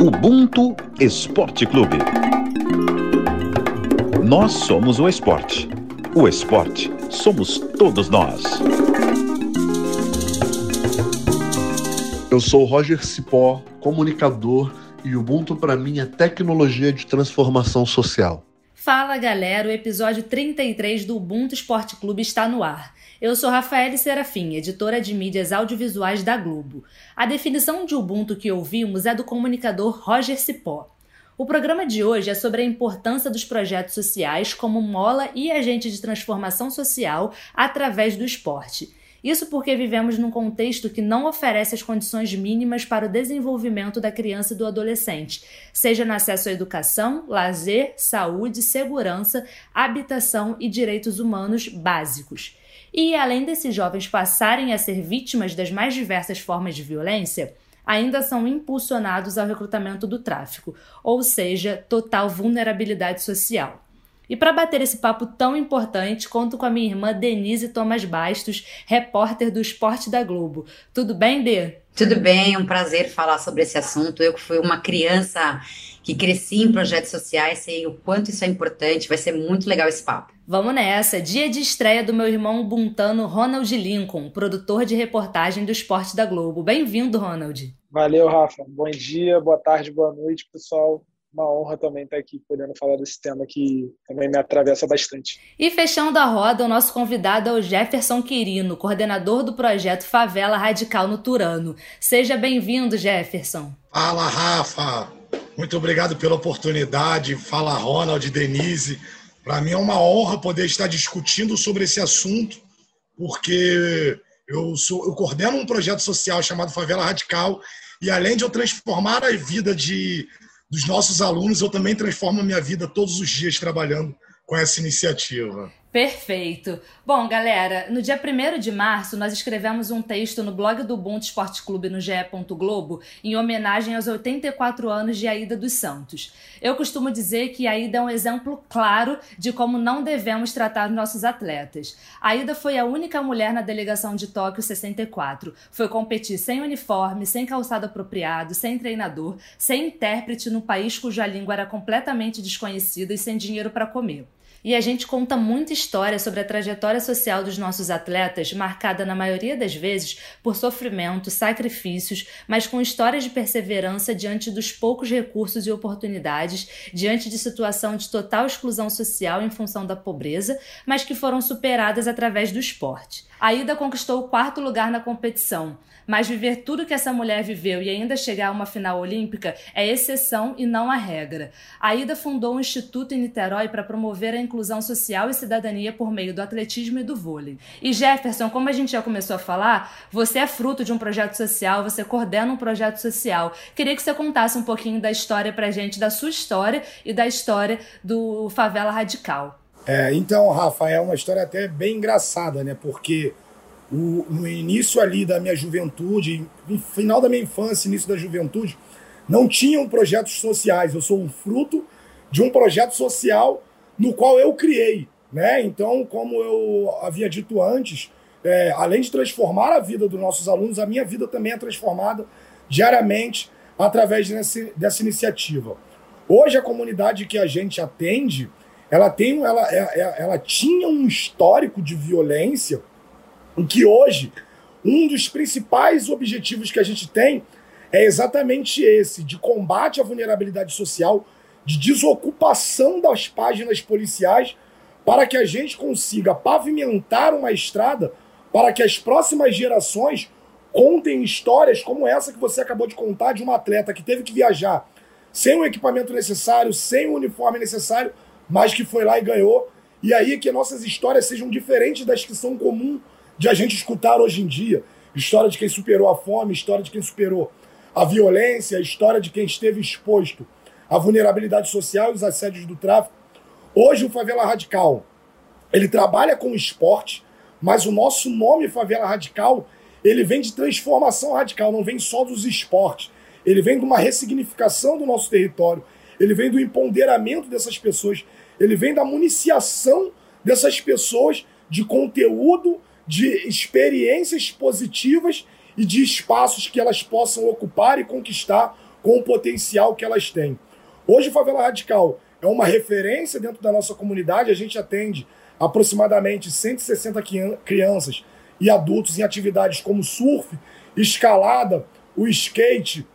Ubuntu Esporte Clube. Nós somos o esporte. O esporte somos todos nós. Eu sou Roger Cipó, comunicador, e Ubuntu para mim é tecnologia de transformação social. Fala galera, o episódio 33 do Ubuntu Esporte Clube está no ar. Eu sou Rafael Serafim, editora de mídias audiovisuais da Globo. A definição de Ubuntu que ouvimos é do comunicador Roger Cipó. O programa de hoje é sobre a importância dos projetos sociais como mola e agente de transformação social através do esporte. Isso porque vivemos num contexto que não oferece as condições mínimas para o desenvolvimento da criança e do adolescente, seja no acesso à educação, lazer, saúde, segurança, habitação e direitos humanos básicos. E além desses jovens passarem a ser vítimas das mais diversas formas de violência, ainda são impulsionados ao recrutamento do tráfico, ou seja, total vulnerabilidade social. E para bater esse papo tão importante, conto com a minha irmã Denise Thomas Bastos, repórter do Esporte da Globo. Tudo bem, Dê? Tudo bem, um prazer falar sobre esse assunto. Eu que fui uma criança que cresci em projetos sociais, sei o quanto isso é importante, vai ser muito legal esse papo. Vamos nessa! Dia de estreia do meu irmão buntano Ronald Lincoln, produtor de reportagem do Esporte da Globo. Bem-vindo, Ronald. Valeu, Rafa. Bom dia, boa tarde, boa noite, pessoal uma honra também estar aqui podendo falar desse tema que também me atravessa bastante. E fechando a roda, o nosso convidado é o Jefferson Quirino, coordenador do projeto Favela Radical no Turano. Seja bem-vindo, Jefferson. Fala, Rafa. Muito obrigado pela oportunidade. Fala, Ronald, Denise. Para mim é uma honra poder estar discutindo sobre esse assunto, porque eu, sou, eu coordeno um projeto social chamado Favela Radical e além de eu transformar a vida de dos nossos alunos, eu também transformo a minha vida todos os dias trabalhando com essa iniciativa. Perfeito. Bom, galera, no dia 1 de março nós escrevemos um texto no blog do Ubuntu Esporte Clube no GE. Globo em homenagem aos 84 anos de Aida dos Santos. Eu costumo dizer que Aida é um exemplo claro de como não devemos tratar nossos atletas. Aida foi a única mulher na delegação de Tóquio 64. Foi competir sem uniforme, sem calçado apropriado, sem treinador, sem intérprete no país cuja língua era completamente desconhecida e sem dinheiro para comer. E a gente conta muita história sobre a trajetória social dos nossos atletas, marcada na maioria das vezes por sofrimento, sacrifícios, mas com histórias de perseverança diante dos poucos recursos e oportunidades, diante de situação de total exclusão social em função da pobreza, mas que foram superadas através do esporte. A Ida conquistou o quarto lugar na competição, mas viver tudo que essa mulher viveu e ainda chegar a uma final olímpica é exceção e não a regra. A Ida fundou um instituto em Niterói para promover a inclusão social e cidadania por meio do atletismo e do vôlei. E Jefferson, como a gente já começou a falar, você é fruto de um projeto social, você coordena um projeto social. Queria que você contasse um pouquinho da história pra gente, da sua história e da história do Favela Radical. É, então, Rafa, é uma história até bem engraçada, né? Porque o, no início ali da minha juventude, final da minha infância, início da juventude, não tinham projetos sociais. Eu sou um fruto de um projeto social no qual eu criei. Né? Então, como eu havia dito antes, é, além de transformar a vida dos nossos alunos, a minha vida também é transformada diariamente através desse, dessa iniciativa. Hoje, a comunidade que a gente atende, ela, tem, ela, ela, é, é, ela tinha um histórico de violência em que hoje um dos principais objetivos que a gente tem é exatamente esse, de combate à vulnerabilidade social, de desocupação das páginas policiais, para que a gente consiga pavimentar uma estrada para que as próximas gerações contem histórias como essa que você acabou de contar de uma atleta que teve que viajar sem o equipamento necessário, sem o uniforme necessário, mas que foi lá e ganhou. E aí que nossas histórias sejam diferentes das que são comuns de a gente escutar hoje em dia. História de quem superou a fome, história de quem superou a violência, história de quem esteve exposto à vulnerabilidade social e os assédios do tráfico. Hoje o Favela Radical, ele trabalha com esporte, mas o nosso nome Favela Radical, ele vem de transformação radical, não vem só dos esportes. Ele vem de uma ressignificação do nosso território, ele vem do empoderamento dessas pessoas, ele vem da municiação dessas pessoas de conteúdo de experiências positivas e de espaços que elas possam ocupar e conquistar com o potencial que elas têm. Hoje, Favela Radical é uma referência dentro da nossa comunidade, a gente atende aproximadamente 160 crianças e adultos em atividades como surf, escalada, o skate.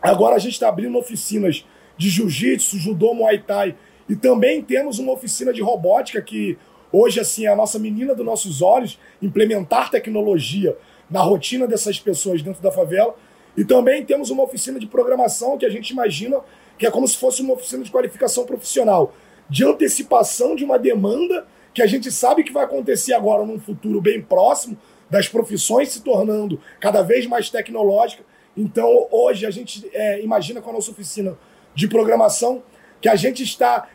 Agora a gente está abrindo oficinas de jiu-jitsu, judô, muay thai e também temos uma oficina de robótica que hoje assim a nossa menina dos nossos olhos, implementar tecnologia na rotina dessas pessoas dentro da favela. E também temos uma oficina de programação que a gente imagina que é como se fosse uma oficina de qualificação profissional, de antecipação de uma demanda que a gente sabe que vai acontecer agora num futuro bem próximo, das profissões se tornando cada vez mais tecnológicas. Então, hoje, a gente é, imagina com a nossa oficina de programação que a gente está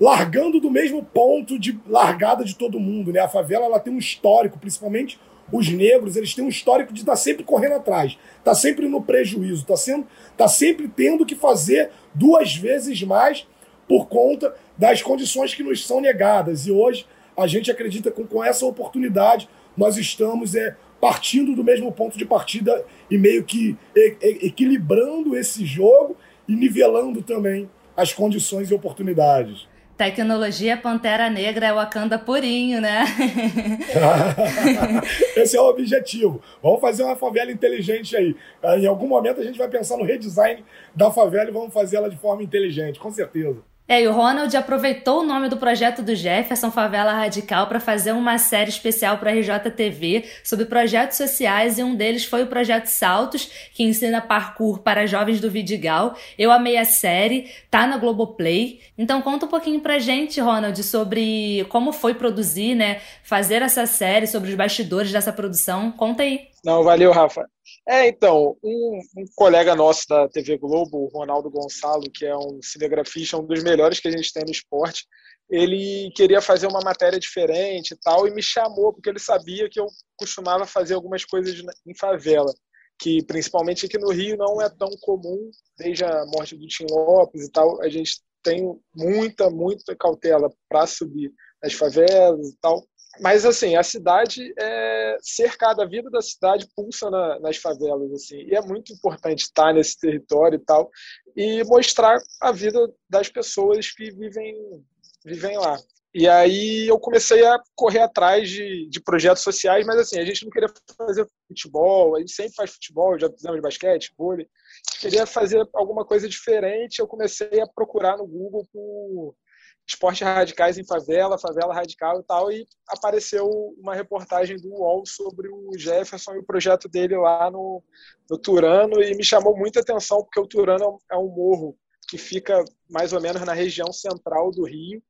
largando do mesmo ponto de largada de todo mundo. Né? A favela ela tem um histórico, principalmente os negros, eles têm um histórico de estar tá sempre correndo atrás, tá sempre no prejuízo, tá sendo, tá sempre tendo que fazer duas vezes mais por conta das condições que nos são negadas. E hoje a gente acredita que com essa oportunidade nós estamos é, partindo do mesmo ponto de partida e meio que e, e, equilibrando esse jogo e nivelando também as condições e oportunidades. Tecnologia Pantera Negra é Wakanda purinho, né? Esse é o objetivo. Vamos fazer uma favela inteligente aí. Em algum momento a gente vai pensar no redesign da favela e vamos fazer ela de forma inteligente, com certeza. É, e o Ronald aproveitou o nome do projeto do Jefferson Favela Radical para fazer uma série especial para a RJTV sobre projetos sociais e um deles foi o projeto Saltos, que ensina parkour para jovens do Vidigal. Eu amei a série, tá na Globoplay. Então conta um pouquinho pra gente, Ronald, sobre como foi produzir, né, fazer essa série, sobre os bastidores dessa produção. Conta aí. Não, valeu, Rafa. É, então, um, um, colega nosso da TV Globo, o Ronaldo Gonçalo, que é um cinegrafista, um dos melhores que a gente tem no esporte, ele queria fazer uma matéria diferente e tal, e me chamou, porque ele sabia que eu costumava fazer algumas coisas em favela, que principalmente aqui no Rio não é tão comum, desde a morte do Tim Lopes e tal, a gente tem muita, muita cautela para subir nas favelas e tal, mas assim a cidade é cercada a vida da cidade pulsa na, nas favelas assim e é muito importante estar nesse território e tal e mostrar a vida das pessoas que vivem vivem lá. E aí eu comecei a correr atrás de, de projetos sociais mas assim a gente não queria fazer futebol a gente sempre faz futebol já fizemos basquete vôlei queria fazer alguma coisa diferente eu comecei a procurar no Google por esportes radicais em favela, favela radical e tal, e apareceu uma reportagem do UOL sobre o Jefferson e o projeto dele lá no, no Turano, e me chamou muita atenção, porque o Turano é um morro que fica mais ou menos na região central do Rio,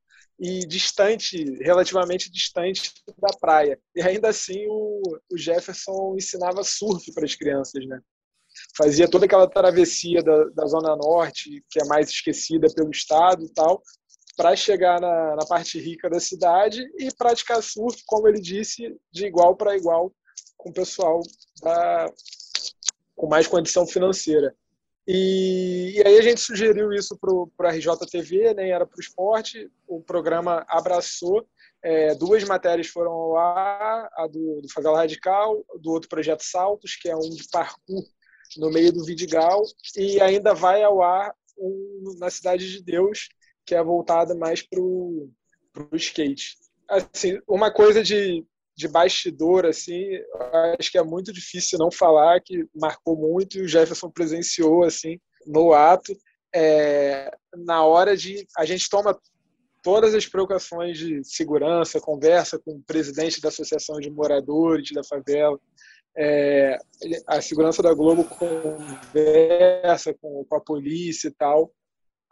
e distante, relativamente distante da praia. E ainda assim o, o Jefferson ensinava surf para as crianças, né? Fazia toda aquela travessia da, da Zona Norte, que é mais esquecida pelo Estado e tal, para chegar na, na, parte rica da cidade e praticar surf, como ele disse, de igual para igual com o pessoal da, com mais condição financeira. E, e, aí a gente sugeriu isso para a RJTV, nem né, era para o esporte, o programa abraçou, é, duas matérias foram ao ar, a do, do Favela Radical, do outro projeto Saltos, que é um de parkour no meio do Vidigal, e ainda vai ao ar um, na Cidade de Deus, que é voltada mais para o skate. Assim, uma coisa de, de bastidor, assim, acho que é muito difícil não falar, que marcou muito e o Jefferson presenciou, assim, no ato. É, na hora de. A gente toma todas as preocupações de segurança, conversa com o presidente da Associação de Moradores da Favela, é, a segurança da Globo conversa com, com a polícia e tal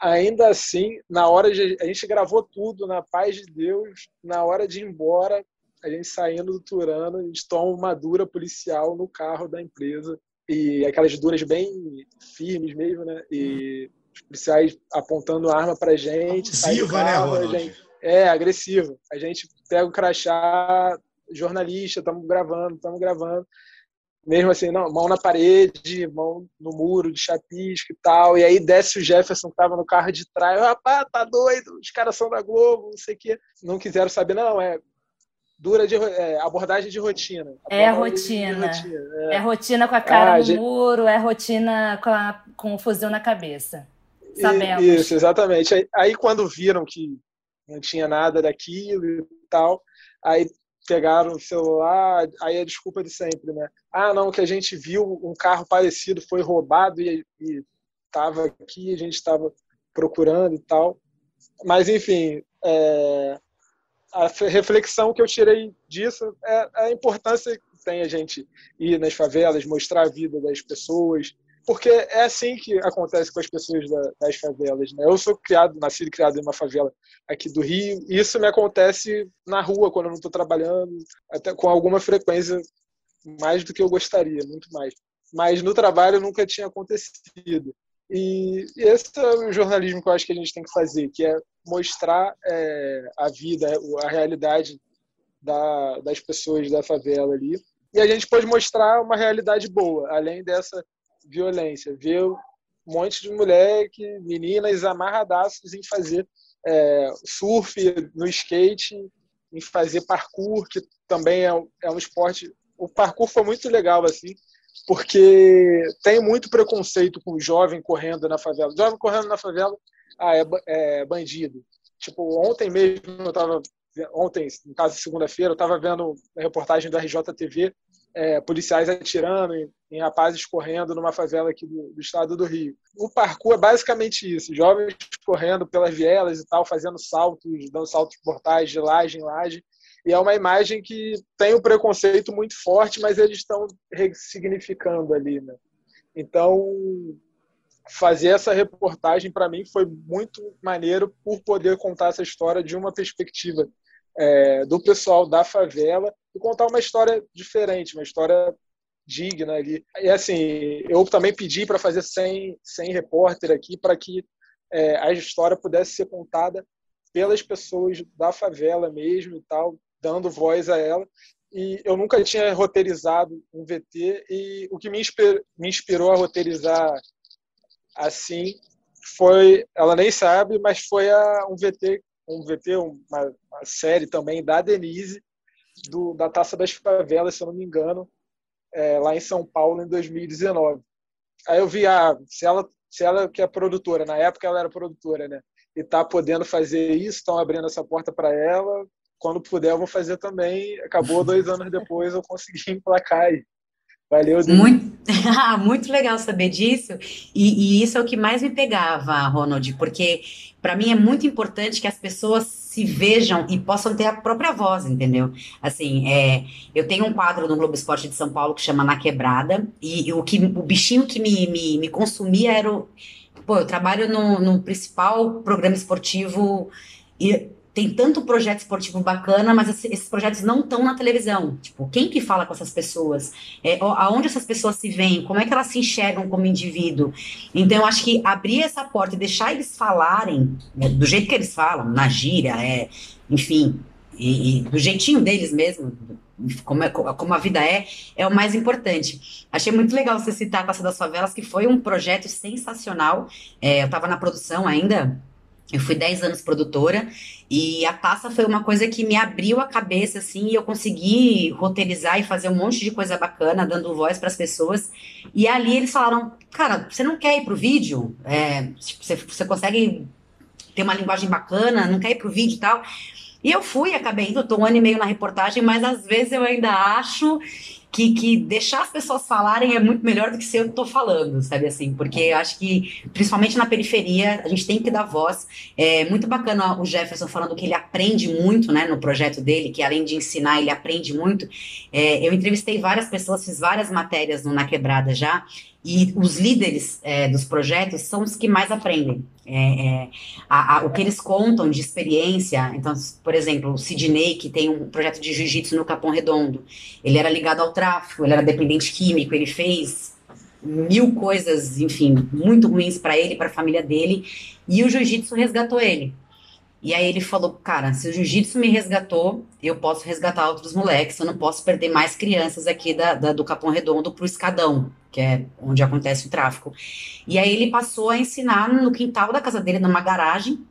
ainda assim, na hora de. A gente gravou tudo na paz de Deus, na hora de ir embora, a gente saindo do Turano, a gente toma uma dura policial no carro da empresa. E aquelas duras bem firmes mesmo, né? E os policiais apontando arma pra gente. Agressiva, né, Ronald? Gente, é, agressivo. A gente pega o crachá, jornalista, estamos gravando, estamos gravando mesmo assim, não, mão na parede, mão no muro de chapisco e tal. E aí desce o Jefferson que tava no carro de trás, rapaz, tá doido, os caras são da Globo, não sei o quê. Não quiseram saber, não, é dura de é, abordagem de rotina. É rotina. rotina. É. é. rotina com a cara ah, no gente... muro, é rotina com a com o fuzil na cabeça. Sabemos. Isso, exatamente. Aí, aí, quando viram que não tinha nada daquilo e tal, aí pegaram o celular, aí a desculpa de sempre, né? Ah, não, que a gente viu um carro parecido, foi roubado e estava aqui, a gente estava procurando e tal. Mas, enfim, é, a reflexão que eu tirei disso é a importância que tem a gente ir nas favelas, mostrar a vida das pessoas, porque é assim que acontece com as pessoas da, das favelas. Né? Eu sou criado, nascido e criado em uma favela aqui do Rio, e isso me acontece na rua, quando eu não estou trabalhando, até com alguma frequência, mais do que eu gostaria, muito mais. Mas no trabalho nunca tinha acontecido. E, e esse é o jornalismo que eu acho que a gente tem que fazer, que é mostrar é, a vida, a realidade da, das pessoas da favela ali. E a gente pode mostrar uma realidade boa, além dessa violência. Ver um monte de mulher, que, meninas amarradaços em fazer é, surf no skate, em fazer parkour, que também é, é um esporte. O parkour foi muito legal, assim, porque tem muito preconceito com o jovem correndo na favela. jovem correndo na favela, ah, é, é bandido. Tipo, ontem mesmo eu estava ontem, no caso segunda-feira, eu estava vendo a reportagem da RJTV, é, policiais atirando em, em, rapazes correndo numa favela aqui do, do, estado do Rio. O parkour é basicamente isso, jovens correndo pelas vielas e tal, fazendo saltos, dando saltos portais de laje em laje, e é uma imagem que tem um preconceito muito forte, mas eles estão ressignificando ali, né? Então, fazer essa reportagem para mim foi muito maneiro por poder contar essa história de uma perspectiva é, do pessoal da favela e contar uma história diferente, uma história digna ali. E assim, eu também pedi para fazer sem, sem repórter aqui para que é, a história pudesse ser contada pelas pessoas da favela mesmo e tal, dando voz a ela. E eu nunca tinha roteirizado um VT e o que me, inspirou, me inspirou a roteirizar assim foi, ela nem sabe, mas foi a, um VT, um VT, uma, uma série também da Denise do, da Taça das Favelas, se eu não me engano, é, lá em São Paulo em 2019. Aí eu vi, ah, se ela, se ela que é produtora, na época ela era produtora, né? E tá podendo fazer isso, estão abrindo essa porta para ela, quando puder eu vou fazer também. Acabou dois anos depois, eu consegui emplacar aí. Valeu, Muito, muito legal saber disso. E, e, isso é o que mais me pegava, Ronald, porque para mim é muito importante que as pessoas se vejam e possam ter a própria voz, entendeu? Assim, é, eu tenho um quadro no Globo Esporte de São Paulo que chama Na Quebrada, e, e o, que, o bichinho que me, me, me consumia era o. Pô, eu trabalho no, no principal programa esportivo. Tem tanto projeto esportivo bacana, mas esses projetos não estão na televisão. Tipo, quem que fala com essas pessoas? É, aonde essas pessoas se veem? Como é que elas se enxergam como indivíduo? Então, eu acho que abrir essa porta e deixar eles falarem né, do jeito que eles falam, na gíria, é, enfim, e, e do jeitinho deles mesmo, como, é, como a vida é, é o mais importante. Achei muito legal você citar a Taça das Favelas, que foi um projeto sensacional. É, eu estava na produção ainda, eu fui 10 anos produtora e a taça foi uma coisa que me abriu a cabeça, assim, e eu consegui roteirizar e fazer um monte de coisa bacana, dando voz para as pessoas. E ali eles falaram: Cara, você não quer ir pro vídeo? É, você, você consegue ter uma linguagem bacana, não quer ir pro vídeo e tal? E eu fui, acabei indo, tô um ano e meio na reportagem, mas às vezes eu ainda acho que, que deixar as pessoas falarem é muito melhor do que se eu estou falando, sabe assim? Porque eu acho que, principalmente na periferia, a gente tem que dar voz. É muito bacana o Jefferson falando que ele aprende muito, né, no projeto dele, que além de ensinar, ele aprende muito. É, eu entrevistei várias pessoas, fiz várias matérias no Na Quebrada já, e os líderes é, dos projetos são os que mais aprendem. É, é, a, a, o que eles contam de experiência. Então, por exemplo, o Sidney, que tem um projeto de jiu-jitsu no Capão Redondo, ele era ligado ao tráfico, ele era dependente químico, ele fez mil coisas, enfim, muito ruins para ele, para a família dele, e o jiu-jitsu resgatou ele. E aí ele falou, cara, se o jiu-jitsu me resgatou, eu posso resgatar outros moleques, eu não posso perder mais crianças aqui da, da do Capão Redondo pro Escadão, que é onde acontece o tráfico. E aí ele passou a ensinar no quintal da casa dele, numa garagem,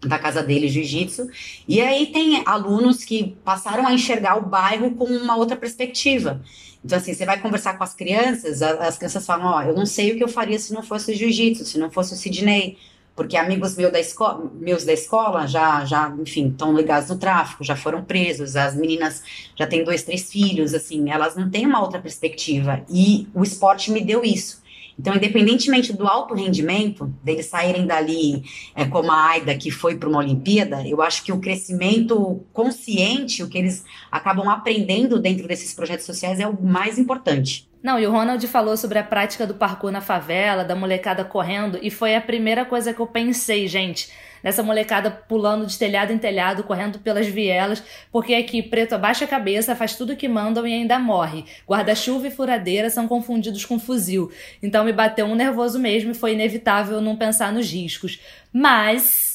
da casa dele, jiu-jitsu. E aí tem alunos que passaram a enxergar o bairro com uma outra perspectiva. Então, assim, você vai conversar com as crianças, as crianças falam, ó, oh, eu não sei o que eu faria se não fosse jiu-jitsu, se não fosse o Sidney, porque amigos meus da, escola, meus da escola já, já, enfim, estão ligados no tráfico, já foram presos, as meninas já têm dois, três filhos, assim, elas não têm uma outra perspectiva. E o esporte me deu isso. Então, independentemente do alto rendimento, deles saírem dali, é, como a Aida, que foi para uma Olimpíada, eu acho que o crescimento consciente, o que eles acabam aprendendo dentro desses projetos sociais, é o mais importante. Não, e o Ronald falou sobre a prática do parkour na favela, da molecada correndo, e foi a primeira coisa que eu pensei, gente nessa molecada pulando de telhado em telhado, correndo pelas vielas, porque aqui preto abaixa a cabeça, faz tudo que mandam e ainda morre. Guarda-chuva e furadeira são confundidos com fuzil. Então me bateu um nervoso mesmo e foi inevitável não pensar nos riscos. Mas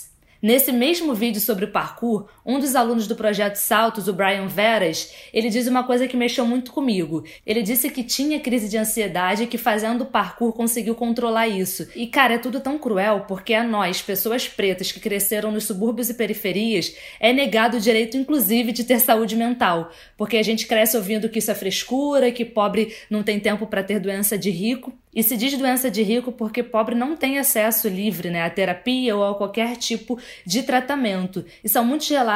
Nesse mesmo vídeo sobre o parkour, um dos alunos do projeto Saltos, o Brian Veras, ele diz uma coisa que mexeu muito comigo. Ele disse que tinha crise de ansiedade e que fazendo parkour conseguiu controlar isso. E cara, é tudo tão cruel porque a nós, pessoas pretas que cresceram nos subúrbios e periferias, é negado o direito inclusive de ter saúde mental, porque a gente cresce ouvindo que isso é frescura, que pobre não tem tempo para ter doença de rico. E se diz doença de rico porque pobre não tem acesso livre né, à terapia ou a qualquer tipo de tratamento. E são muitos relatos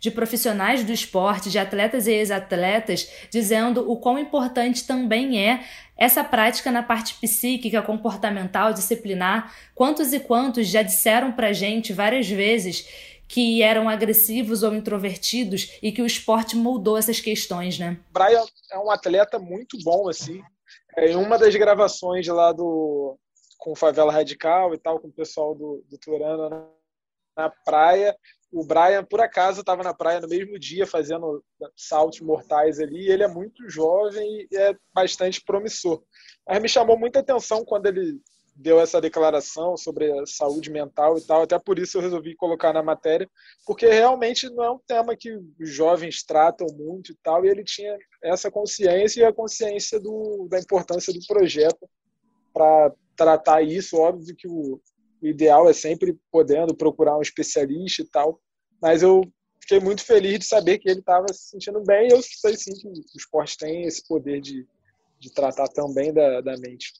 de profissionais do esporte, de atletas e ex-atletas, dizendo o quão importante também é essa prática na parte psíquica, comportamental, disciplinar. Quantos e quantos já disseram pra gente várias vezes que eram agressivos ou introvertidos e que o esporte moldou essas questões, né? Brian é um atleta muito bom, assim, é, em uma das gravações lá do com Favela Radical e tal, com o pessoal do, do Turana na, na praia, o Brian, por acaso, estava na praia no mesmo dia fazendo saltos mortais ali. E ele é muito jovem e é bastante promissor. Mas me chamou muita atenção quando ele deu essa declaração sobre a saúde mental e tal. Até por isso eu resolvi colocar na matéria, porque realmente não é um tema que os jovens tratam muito e tal. E ele tinha essa consciência e a consciência do, da importância do projeto para tratar isso. Óbvio que o, o ideal é sempre podendo procurar um especialista e tal. Mas eu fiquei muito feliz de saber que ele estava se sentindo bem. Eu sei sim que o esporte tem esse poder de, de tratar também da, da mente.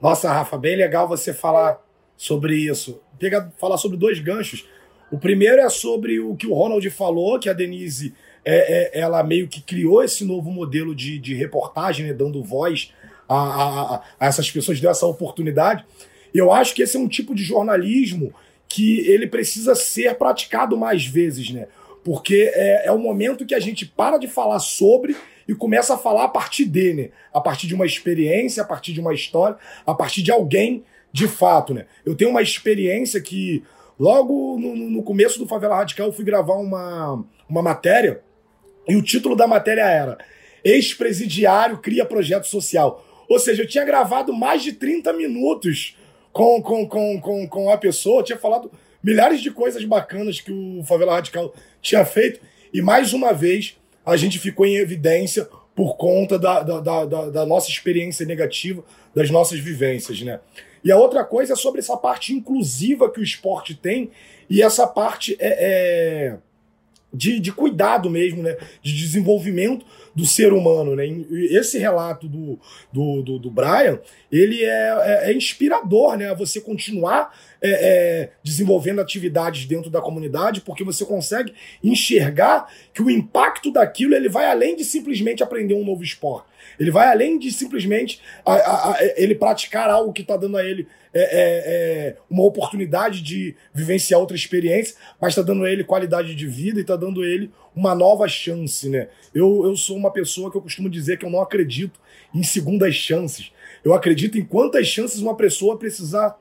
Nossa, Rafa, bem legal você falar sobre isso. Pega, falar sobre dois ganchos. O primeiro é sobre o que o Ronald falou, que a Denise é, é ela meio que criou esse novo modelo de, de reportagem, né, dando voz a, a, a, essas pessoas, deu essa oportunidade. Eu acho que esse é um tipo de jornalismo que ele precisa ser praticado mais vezes, né? Porque é, é o momento que a gente para de falar sobre e começa a falar a partir dele, né? a partir de uma experiência, a partir de uma história, a partir de alguém de fato, né? Eu tenho uma experiência que logo no, no começo do Favela Radical eu fui gravar uma, uma matéria e o título da matéria era Ex-presidiário cria projeto social. Ou seja, eu tinha gravado mais de 30 minutos com, com, com, com, com a pessoa, tinha falado milhares de coisas bacanas que o Favela Radical tinha feito e mais uma vez a gente ficou em evidência por conta da, da, da, da, nossa experiência negativa, das nossas vivências, né? E a outra coisa é sobre essa parte inclusiva que o esporte tem e essa parte é, é de, de cuidado mesmo, né? De desenvolvimento do ser humano, né? Esse relato do, do, do, do Brian, ele é, é, é, inspirador, né? Você continuar é, é, desenvolvendo atividades dentro da comunidade, porque você consegue enxergar que o impacto daquilo ele vai além de simplesmente aprender um novo esporte. Ele vai além de simplesmente a, a, a, ele praticar algo que está dando a ele é, é, é, uma oportunidade de vivenciar outra experiência, mas está dando a ele qualidade de vida e está dando a ele uma nova chance, né? Eu, eu sou uma pessoa que eu costumo dizer que eu não acredito em segundas chances. Eu acredito em quantas chances uma pessoa precisar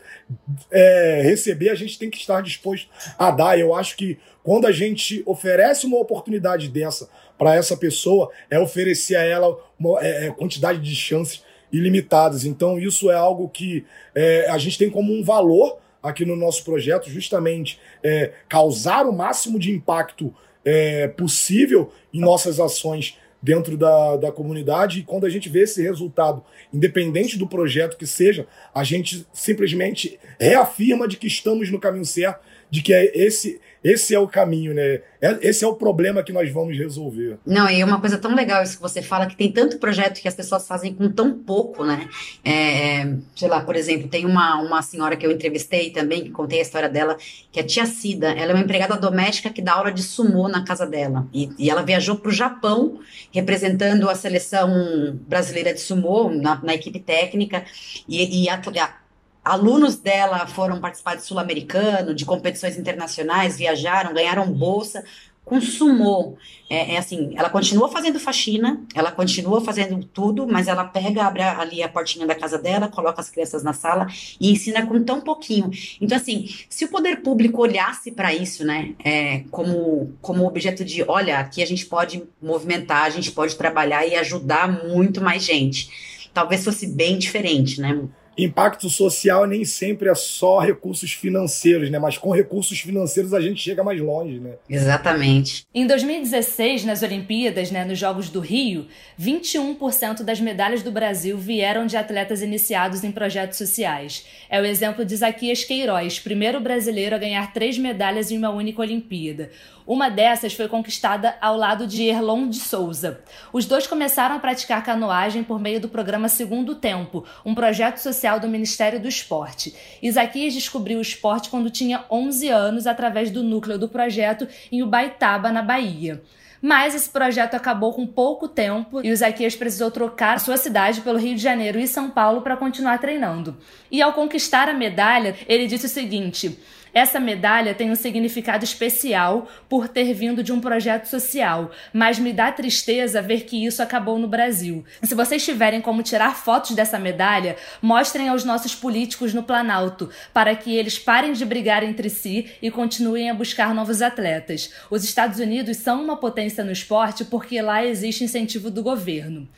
é, receber, a gente tem que estar disposto a dar. Eu acho que quando a gente oferece uma oportunidade dessa para essa pessoa, é oferecer a ela uma é, é, quantidade de chances ilimitadas. Então, isso é algo que é, a gente tem como um valor aqui no nosso projeto, justamente é, causar o máximo de impacto é, possível em nossas ações dentro da, da comunidade. E quando a gente vê esse resultado, independente do projeto que seja, a gente simplesmente reafirma de que estamos no caminho certo de que é esse, esse é o caminho, né? É, esse é o problema que nós vamos resolver. Não, e é uma coisa tão legal isso que você fala, que tem tanto projeto que as pessoas fazem com tão pouco, né? É, sei lá, por exemplo, tem uma, uma senhora que eu entrevistei também, que contei a história dela, que é a tia Cida. Ela é uma empregada doméstica que dá aula de sumô na casa dela. E, e ela viajou para o Japão, representando a seleção brasileira de sumô na, na equipe técnica. E, e a, a Alunos dela foram participar de sul-americano, de competições internacionais, viajaram, ganharam bolsa com sumô. É, é, assim, ela continua fazendo faxina, ela continua fazendo tudo, mas ela pega, abre ali a portinha da casa dela, coloca as crianças na sala e ensina com tão pouquinho. Então, assim, se o poder público olhasse para isso, né, é, como, como objeto de, olha, aqui a gente pode movimentar, a gente pode trabalhar e ajudar muito mais gente, talvez fosse bem diferente, né? Impacto social nem sempre é só recursos financeiros, né? Mas com recursos financeiros a gente chega mais longe, né? Exatamente. Em 2016, nas Olimpíadas, né, nos Jogos do Rio, 21% das medalhas do Brasil vieram de atletas iniciados em projetos sociais. É o exemplo de Zaquias Queiroz, primeiro brasileiro a ganhar três medalhas em uma única Olimpíada. Uma dessas foi conquistada ao lado de Erlon de Souza. Os dois começaram a praticar canoagem por meio do programa Segundo Tempo, um projeto social do Ministério do Esporte. Isaquias descobriu o esporte quando tinha 11 anos através do núcleo do projeto em Ubaitaba, na Bahia. Mas esse projeto acabou com pouco tempo e o Zaquias precisou trocar sua cidade pelo Rio de Janeiro e São Paulo para continuar treinando. E ao conquistar a medalha, ele disse o seguinte: essa medalha tem um significado especial por ter vindo de um projeto social, mas me dá tristeza ver que isso acabou no Brasil. Se vocês tiverem como tirar fotos dessa medalha, mostrem aos nossos políticos no Planalto, para que eles parem de brigar entre si e continuem a buscar novos atletas. Os Estados Unidos são uma potência no esporte porque lá existe incentivo do governo.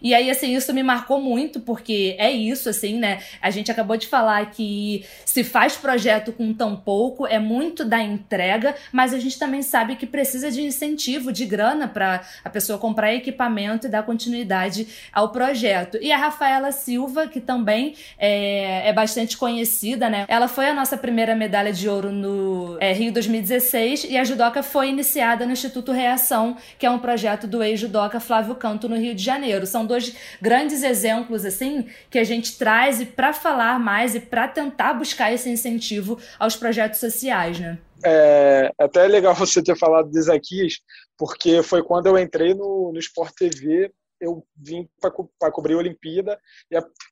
E aí, assim, isso me marcou muito, porque é isso, assim, né? A gente acabou de falar que se faz projeto com tão pouco, é muito da entrega, mas a gente também sabe que precisa de incentivo, de grana para a pessoa comprar equipamento e dar continuidade ao projeto. E a Rafaela Silva, que também é, é bastante conhecida, né? Ela foi a nossa primeira medalha de ouro no é, Rio 2016 e a judoca foi iniciada no Instituto Reação, que é um projeto do ex-judoca Flávio Canto no Rio de Janeiro. São dois grandes exemplos assim que a gente traz para falar mais e para tentar buscar esse incentivo aos projetos sociais, né? É, é até legal você ter falado de Isaquias, porque foi quando eu entrei no, no Sport TV, eu vim para co cobrir a Olimpíada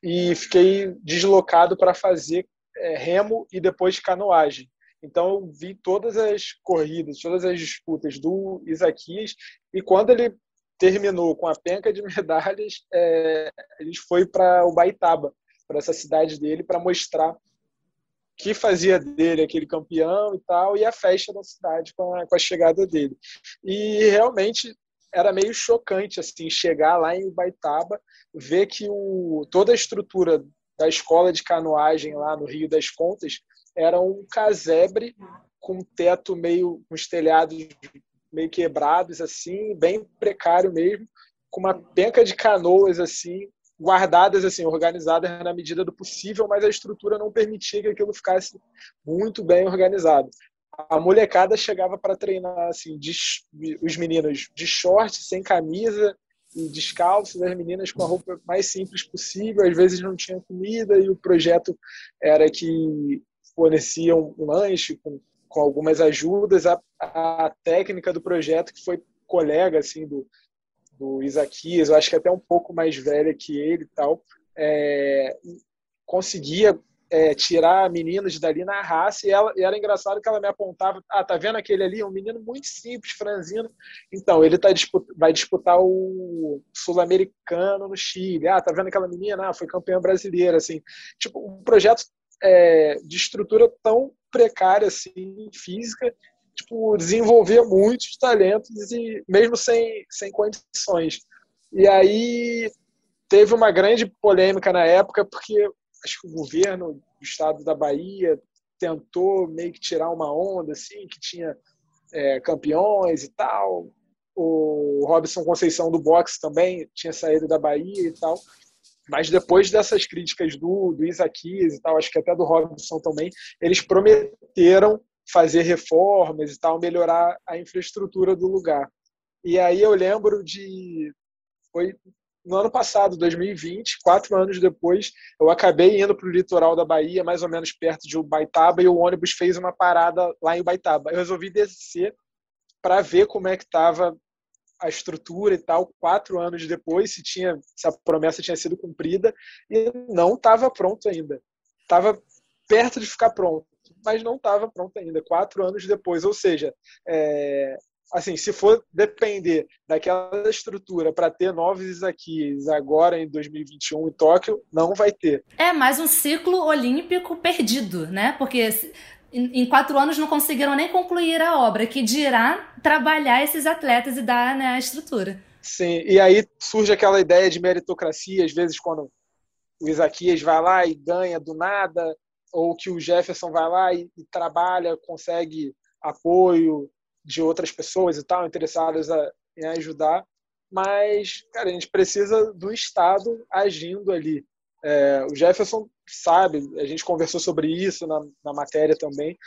e, e fiquei deslocado para fazer é, remo e depois canoagem. Então eu vi todas as corridas, todas as disputas do Isaquias e quando ele terminou com a penca de medalhas, é, a gente foi para o Baitaba, para essa cidade dele, para mostrar que fazia dele aquele campeão e tal, e a festa da cidade com a, com a chegada dele. E realmente era meio chocante assim chegar lá em Baitaba, ver que o, toda a estrutura da escola de canoagem lá no Rio das Contas era um casebre com um teto meio com os telhados meio quebrados, assim, bem precário mesmo, com uma penca de canoas, assim, guardadas, assim, organizadas na medida do possível, mas a estrutura não permitia que aquilo ficasse muito bem organizado. A molecada chegava para treinar, assim, de, os meninos de short, sem camisa, e descalços, as meninas com a roupa mais simples possível, às vezes não tinha comida e o projeto era que forneciam um lanche com com algumas ajudas, a, a técnica do projeto, que foi colega assim do, do Isaquias, eu acho que até um pouco mais velha que ele tal, é, conseguia é, tirar meninos dali na raça e, ela, e era engraçado que ela me apontava, ah, tá vendo aquele ali? Um menino muito simples, franzino. Então, ele tá disputa, vai disputar o sul-americano no Chile. Ah, tá vendo aquela menina? Ah, foi campeã brasileira, assim. Tipo, um projeto é, de estrutura tão precária assim, física, tipo, desenvolver muitos talentos e mesmo sem, sem condições. E aí teve uma grande polêmica na época porque acho que o governo do estado da Bahia tentou meio que tirar uma onda assim, que tinha é, campeões e tal. O Robson Conceição do boxe também tinha saído da Bahia e tal. Mas depois dessas críticas do, do Isaquias e tal, acho que até do Robson também, eles prometeram fazer reformas e tal, melhorar a infraestrutura do lugar. E aí eu lembro de foi no ano passado, 2020, quatro anos depois, eu acabei indo para o litoral da Bahia, mais ou menos perto de Ubaitaba, e o ônibus fez uma parada lá em Ubaitaba. Eu resolvi descer para ver como é que estava a estrutura e tal, quatro anos depois, se, tinha, se a promessa tinha sido cumprida, e não estava pronto ainda. Estava perto de ficar pronto, mas não estava pronto ainda, quatro anos depois. Ou seja, é, assim, se for depender daquela estrutura para ter novos Isaquias agora em 2021 em Tóquio, não vai ter. É mais um ciclo olímpico perdido, né? Porque em quatro anos não conseguiram nem concluir a obra, que dirá trabalhar esses atletas e dar né, a estrutura. Sim, e aí surge aquela ideia de meritocracia, às vezes quando o Isaquias vai lá e ganha do nada, ou que o Jefferson vai lá e, e trabalha, consegue apoio, de outras pessoas e tal, interessadas a, em ajudar, mas, cara, a gente precisa do Estado agindo ali. É, o Jefferson sabe, a gente conversou sobre isso na, na matéria também,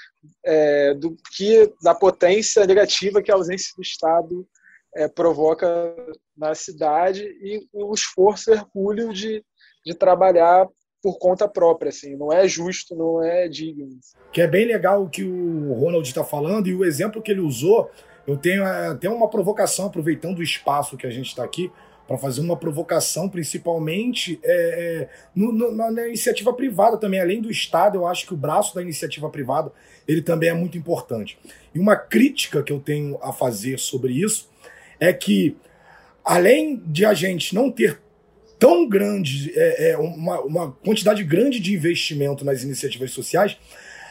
é, do que da potência negativa que a ausência do Estado é, provoca na cidade e o esforço hercúleo de, de trabalhar por conta própria, assim, não é justo, não é digno. Que é bem legal o que o Ronald está falando e o exemplo que ele usou. Eu tenho até uma provocação, aproveitando o espaço que a gente está aqui, para fazer uma provocação, principalmente é, é, no, no, na iniciativa privada também. Além do Estado, eu acho que o braço da iniciativa privada ele também é muito importante. E uma crítica que eu tenho a fazer sobre isso é que, além de a gente não ter tão grande, é, é, uma, uma quantidade grande de investimento nas iniciativas sociais,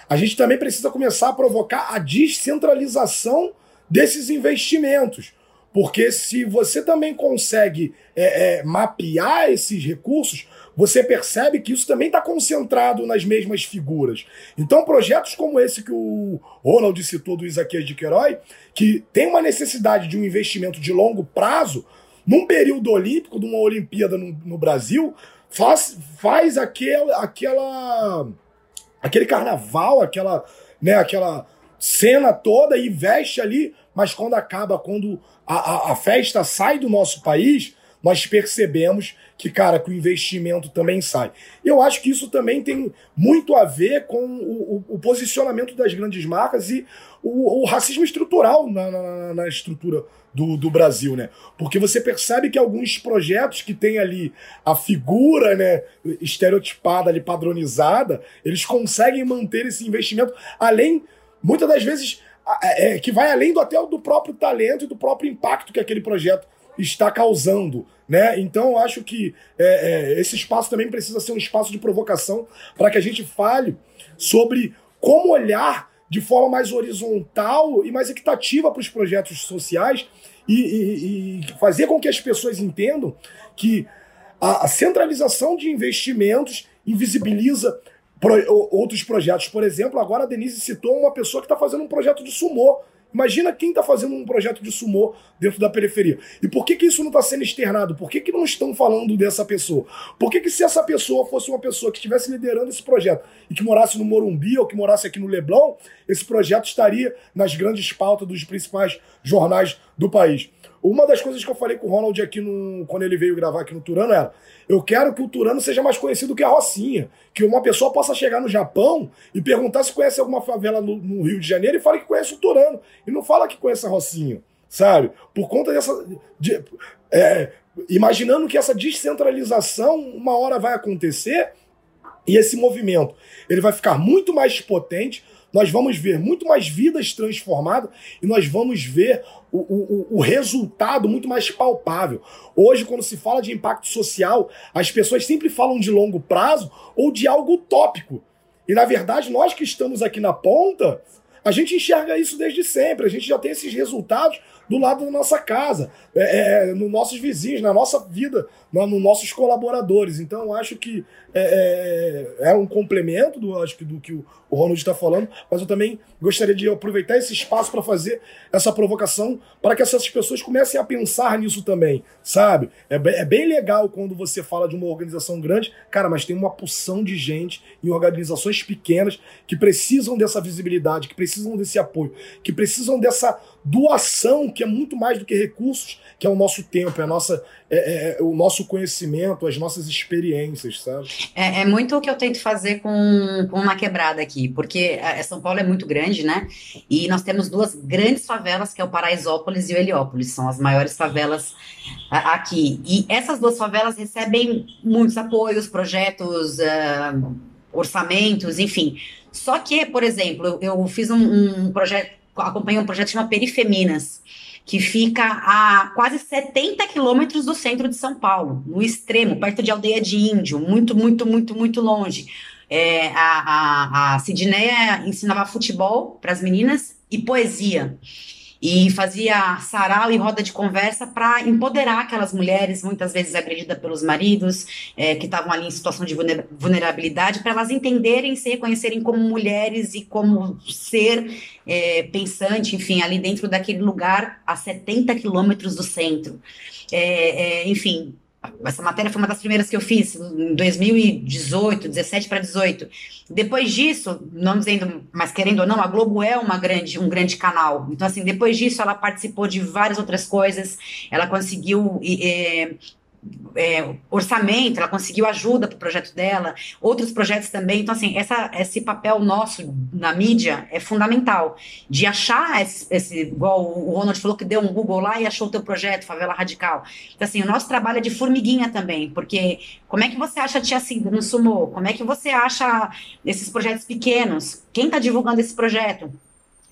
a gente também precisa começar a provocar a descentralização desses investimentos. Porque se você também consegue é, é, mapear esses recursos, você percebe que isso também está concentrado nas mesmas figuras. Então, projetos como esse que o Ronald citou do Isaquias de Queiroz, que tem uma necessidade de um investimento de longo prazo, num período olímpico, de uma Olimpíada no, no Brasil, faz, faz aquele, aquela, aquele carnaval, aquela, né, aquela cena toda e veste ali, mas quando acaba, quando a, a, a festa sai do nosso país, nós percebemos que, cara, que o investimento também sai. Eu acho que isso também tem muito a ver com o, o, o posicionamento das grandes marcas e o, o racismo estrutural na, na, na estrutura do, do, Brasil, né? Porque você percebe que alguns projetos que tem ali a figura, né, estereotipada ali, padronizada, eles conseguem manter esse investimento além, muitas das vezes, é, que vai além do até do próprio talento e do próprio impacto que aquele projeto está causando. Né? Então, eu acho que é, é, esse espaço também precisa ser um espaço de provocação para que a gente fale sobre como olhar de forma mais horizontal e mais equitativa para os projetos sociais e, e, e, fazer com que as pessoas entendam que a, centralização de investimentos invisibiliza pro, outros projetos. Por exemplo, agora a Denise citou uma pessoa que está fazendo um projeto de sumô Imagina quem está fazendo um projeto de sumô dentro da periferia. E por que, que isso não está sendo externado? Por que, que não estão falando dessa pessoa? Por que, que se essa pessoa fosse uma pessoa que estivesse liderando esse projeto e que morasse no Morumbi ou que morasse aqui no Leblon, esse projeto estaria nas grandes pautas dos principais jornais do país. Uma das coisas que eu falei com o Ronald aqui no, quando ele veio gravar aqui no Turano era: eu quero que o Turano seja mais conhecido que a Rocinha. Que uma pessoa possa chegar no Japão e perguntar se conhece alguma favela no, no Rio de Janeiro e fala que conhece o Turano. E não fala que conhece a Rocinha, sabe? Por conta dessa. De, é, imaginando que essa descentralização uma hora vai acontecer e esse movimento ele vai ficar muito mais potente nós vamos ver muito mais vidas transformadas e nós vamos ver o, o, o, resultado muito mais palpável. Hoje, quando se fala de impacto social, as pessoas sempre falam de longo prazo ou de algo utópico. E, na verdade, nós que estamos aqui na ponta, a gente enxerga isso desde sempre. A gente já tem esses resultados do lado da nossa casa, é, é, nos nossos vizinhos, na nossa vida, no, nos nossos colaboradores. Então, acho que é, é, é um complemento do, acho que, do que o, o Ronald está falando, mas eu também gostaria de aproveitar esse espaço para fazer essa provocação para que essas pessoas comecem a pensar nisso também, sabe? É, é bem legal quando você fala de uma organização grande, cara, mas tem uma porção de gente em organizações pequenas que precisam dessa visibilidade, que precisam desse apoio, que precisam dessa doação, que é muito mais do que recursos, que é o nosso tempo, é, a nossa, é, é, é o nosso conhecimento, as nossas experiências, sabe? É, é, muito o que eu tento fazer com, com uma quebrada aqui, porque São Paulo é muito grande, né? E nós temos duas grandes favelas, que é o Paraisópolis e o Heliópolis, são as maiores favelas aqui. E essas duas favelas recebem muitos apoios, projetos, uh, orçamentos, enfim. Só que, por exemplo, eu, eu fiz um, um projeto acompanhei um projeto chamado Perifeminas, que fica a quase 70 quilômetros do centro de São Paulo, no extremo, perto de Aldeia de Índio, muito, muito, muito, muito longe. É, a, a, a Sidneia ensinava futebol para as meninas e poesia e fazia sarau e roda de conversa para empoderar aquelas mulheres, muitas vezes agredidas pelos maridos, é, que estavam ali em situação de vulnerabilidade, para elas entenderem, se reconhecerem como mulheres e como ser é, pensante, enfim, ali dentro daquele lugar a 70 quilômetros do centro. É, é enfim, essa matéria foi uma das primeiras que eu fiz em 2018, 17 para 18. Depois disso, não dizendo, mas querendo ou não, a Globo é uma grande, um grande canal. Então, assim, depois disso, ela participou de várias outras coisas. Ela conseguiu é, é, orçamento, ela conseguiu ajuda para o projeto dela, outros projetos também. Então, assim, essa, esse papel nosso na mídia é fundamental, de achar esse, esse, igual o Ronald falou que deu um Google lá e achou o teu projeto, Favela Radical. Então, assim, o nosso trabalho é de formiguinha também, porque como é que você acha a Tia Cida no Sumô? Como é que você acha esses projetos pequenos? Quem está divulgando esse projeto?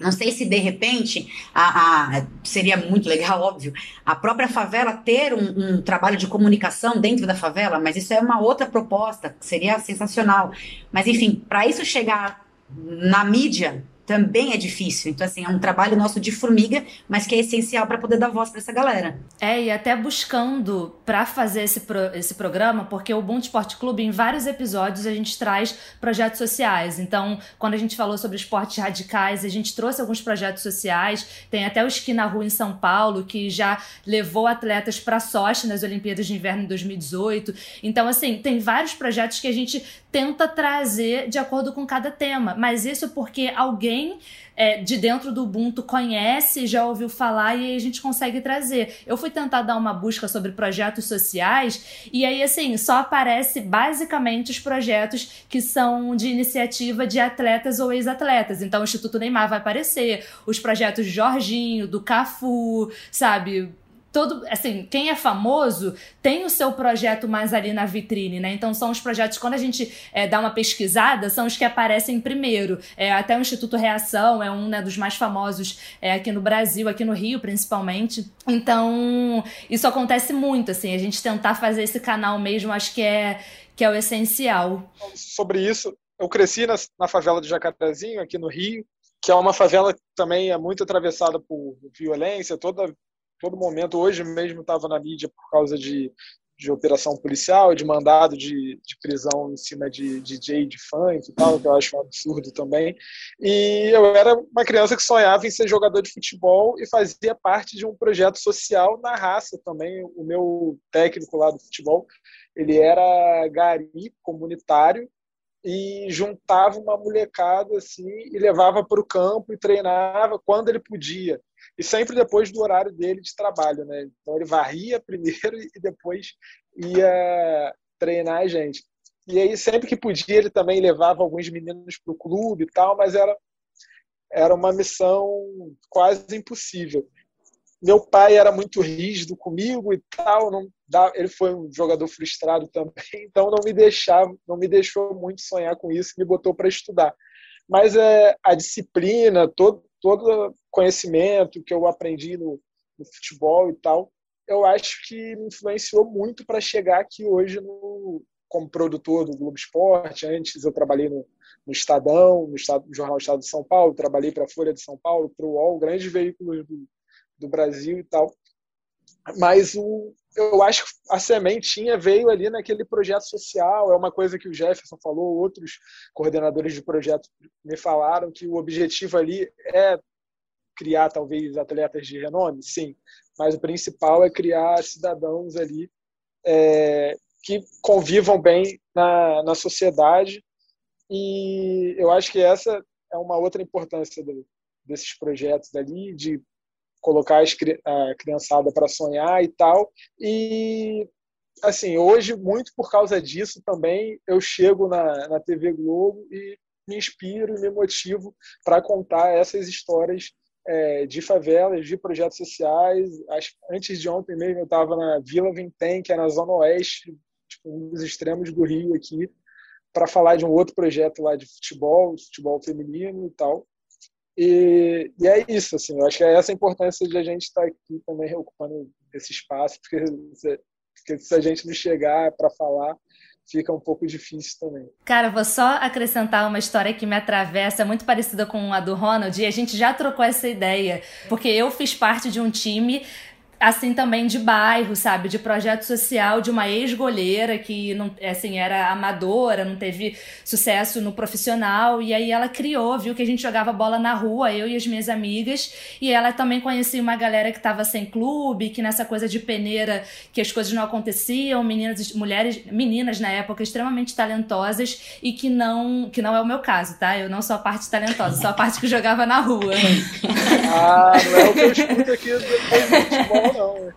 Não sei se de repente a, a, seria muito legal, óbvio, a própria favela ter um, um, trabalho de comunicação dentro da favela, mas isso é uma outra proposta, seria sensacional. Mas enfim, para isso chegar na mídia, também é difícil. Então, assim, é um trabalho nosso de formiga, mas que é essencial para poder dar voz para essa galera. É, e até buscando para fazer esse, pro, esse programa, porque o Ubuntu Esporte Clube, em vários episódios, a gente traz projetos sociais. Então, quando a gente falou sobre esportes radicais, a gente trouxe alguns projetos sociais. Tem até o Esqui na Rua em São Paulo, que já levou atletas para Sochi nas Olimpíadas de Inverno em 2018. Então, assim, tem vários projetos que a gente tenta trazer de acordo com cada tema. Mas isso porque alguém é, de dentro do Ubuntu conhece, já ouviu falar e aí a gente consegue trazer. Eu fui tentar dar uma busca sobre projetos sociais e aí, assim, só aparece basicamente os projetos que são de iniciativa de atletas ou ex-atletas. Então, o Instituto Neymar vai aparecer, os projetos Jorginho, do Cafu, sabe? Todo, assim, quem é famoso tem o seu projeto mais ali na vitrine, né? Então são os projetos, quando a gente é, dá uma pesquisada, são os que aparecem primeiro. É, até o Instituto Reação é um né, dos mais famosos é, aqui no Brasil, aqui no Rio principalmente. Então, isso acontece muito, assim, a gente tentar fazer esse canal mesmo, acho que é, que é o essencial. Sobre isso, eu cresci na, na favela do Jacarezinho, aqui no Rio, que é uma favela que também é muito atravessada por violência, toda todo momento. Hoje mesmo estava na mídia por causa de, de operação policial, de mandado de, de prisão em cima de DJ de funk e tal, que eu acho um absurdo também. E eu era uma criança que sonhava em ser jogador de futebol e fazia parte de um projeto social na raça também. O meu técnico lá do futebol, ele era gari comunitário e juntava uma molecada assim e levava para o campo e treinava quando ele podia e sempre depois do horário dele de trabalho, né? Então ele varria primeiro e depois ia treinar a gente. E aí sempre que podia ele também levava alguns meninos para o clube e tal, mas era era uma missão quase impossível. Meu pai era muito rígido comigo e tal, não dá, ele foi um jogador frustrado também, então não me deixava, não me deixou muito sonhar com isso, me botou para estudar. Mas é, a disciplina, todo, todo conhecimento que eu aprendi no, no futebol e tal, eu acho que me influenciou muito para chegar aqui hoje no, como produtor do Globo Esporte. Antes eu trabalhei no, no Estadão, no, Estado, no, Jornal Estado de São Paulo, trabalhei para a Folha de São Paulo, para o UOL, grandes veículos do, do Brasil e tal. Mas o, eu acho que a sementinha veio ali naquele projeto social, é uma coisa que o Jefferson falou, outros coordenadores de projeto me falaram, que o objetivo ali é criar talvez atletas de renome, sim, mas o principal é criar cidadãos ali é, que convivam bem na, na sociedade. E eu acho que essa é uma outra importância do, desses projetos ali, de colocar a criançada para sonhar e tal. E, assim, hoje, muito por causa disso também, eu chego na, na TV Globo e me inspiro e me motivo para contar essas histórias é, de favelas, de projetos sociais. Antes de ontem mesmo, eu estava na Vila Vintém, que é na Zona Oeste, tipo, um dos extremos do Rio aqui, para falar de um outro projeto lá de futebol, futebol feminino e tal. E, e, é isso, assim, eu acho que é essa a importância de a gente estar tá aqui também ocupando esse espaço, porque se, porque se a gente não chegar para falar, fica um pouco difícil também. Cara, vou só acrescentar uma história que me atravessa, muito parecida com a do Ronald, e a gente já trocou essa ideia, porque eu fiz parte de um time assim também de bairro, sabe, de projeto social de uma ex-goleira que não, assim, era amadora, não teve sucesso no profissional e aí ela criou, viu que a gente jogava bola na rua, eu e as minhas amigas, e ela também conhecia uma galera que estava sem clube, que nessa coisa de peneira, que as coisas não aconteciam, meninas, mulheres, meninas na época extremamente talentosas e que não, que não é o meu caso, tá? Eu não sou a parte talentosa, sou a parte que jogava na rua. ah, não é o que eu escuto aqui depois não.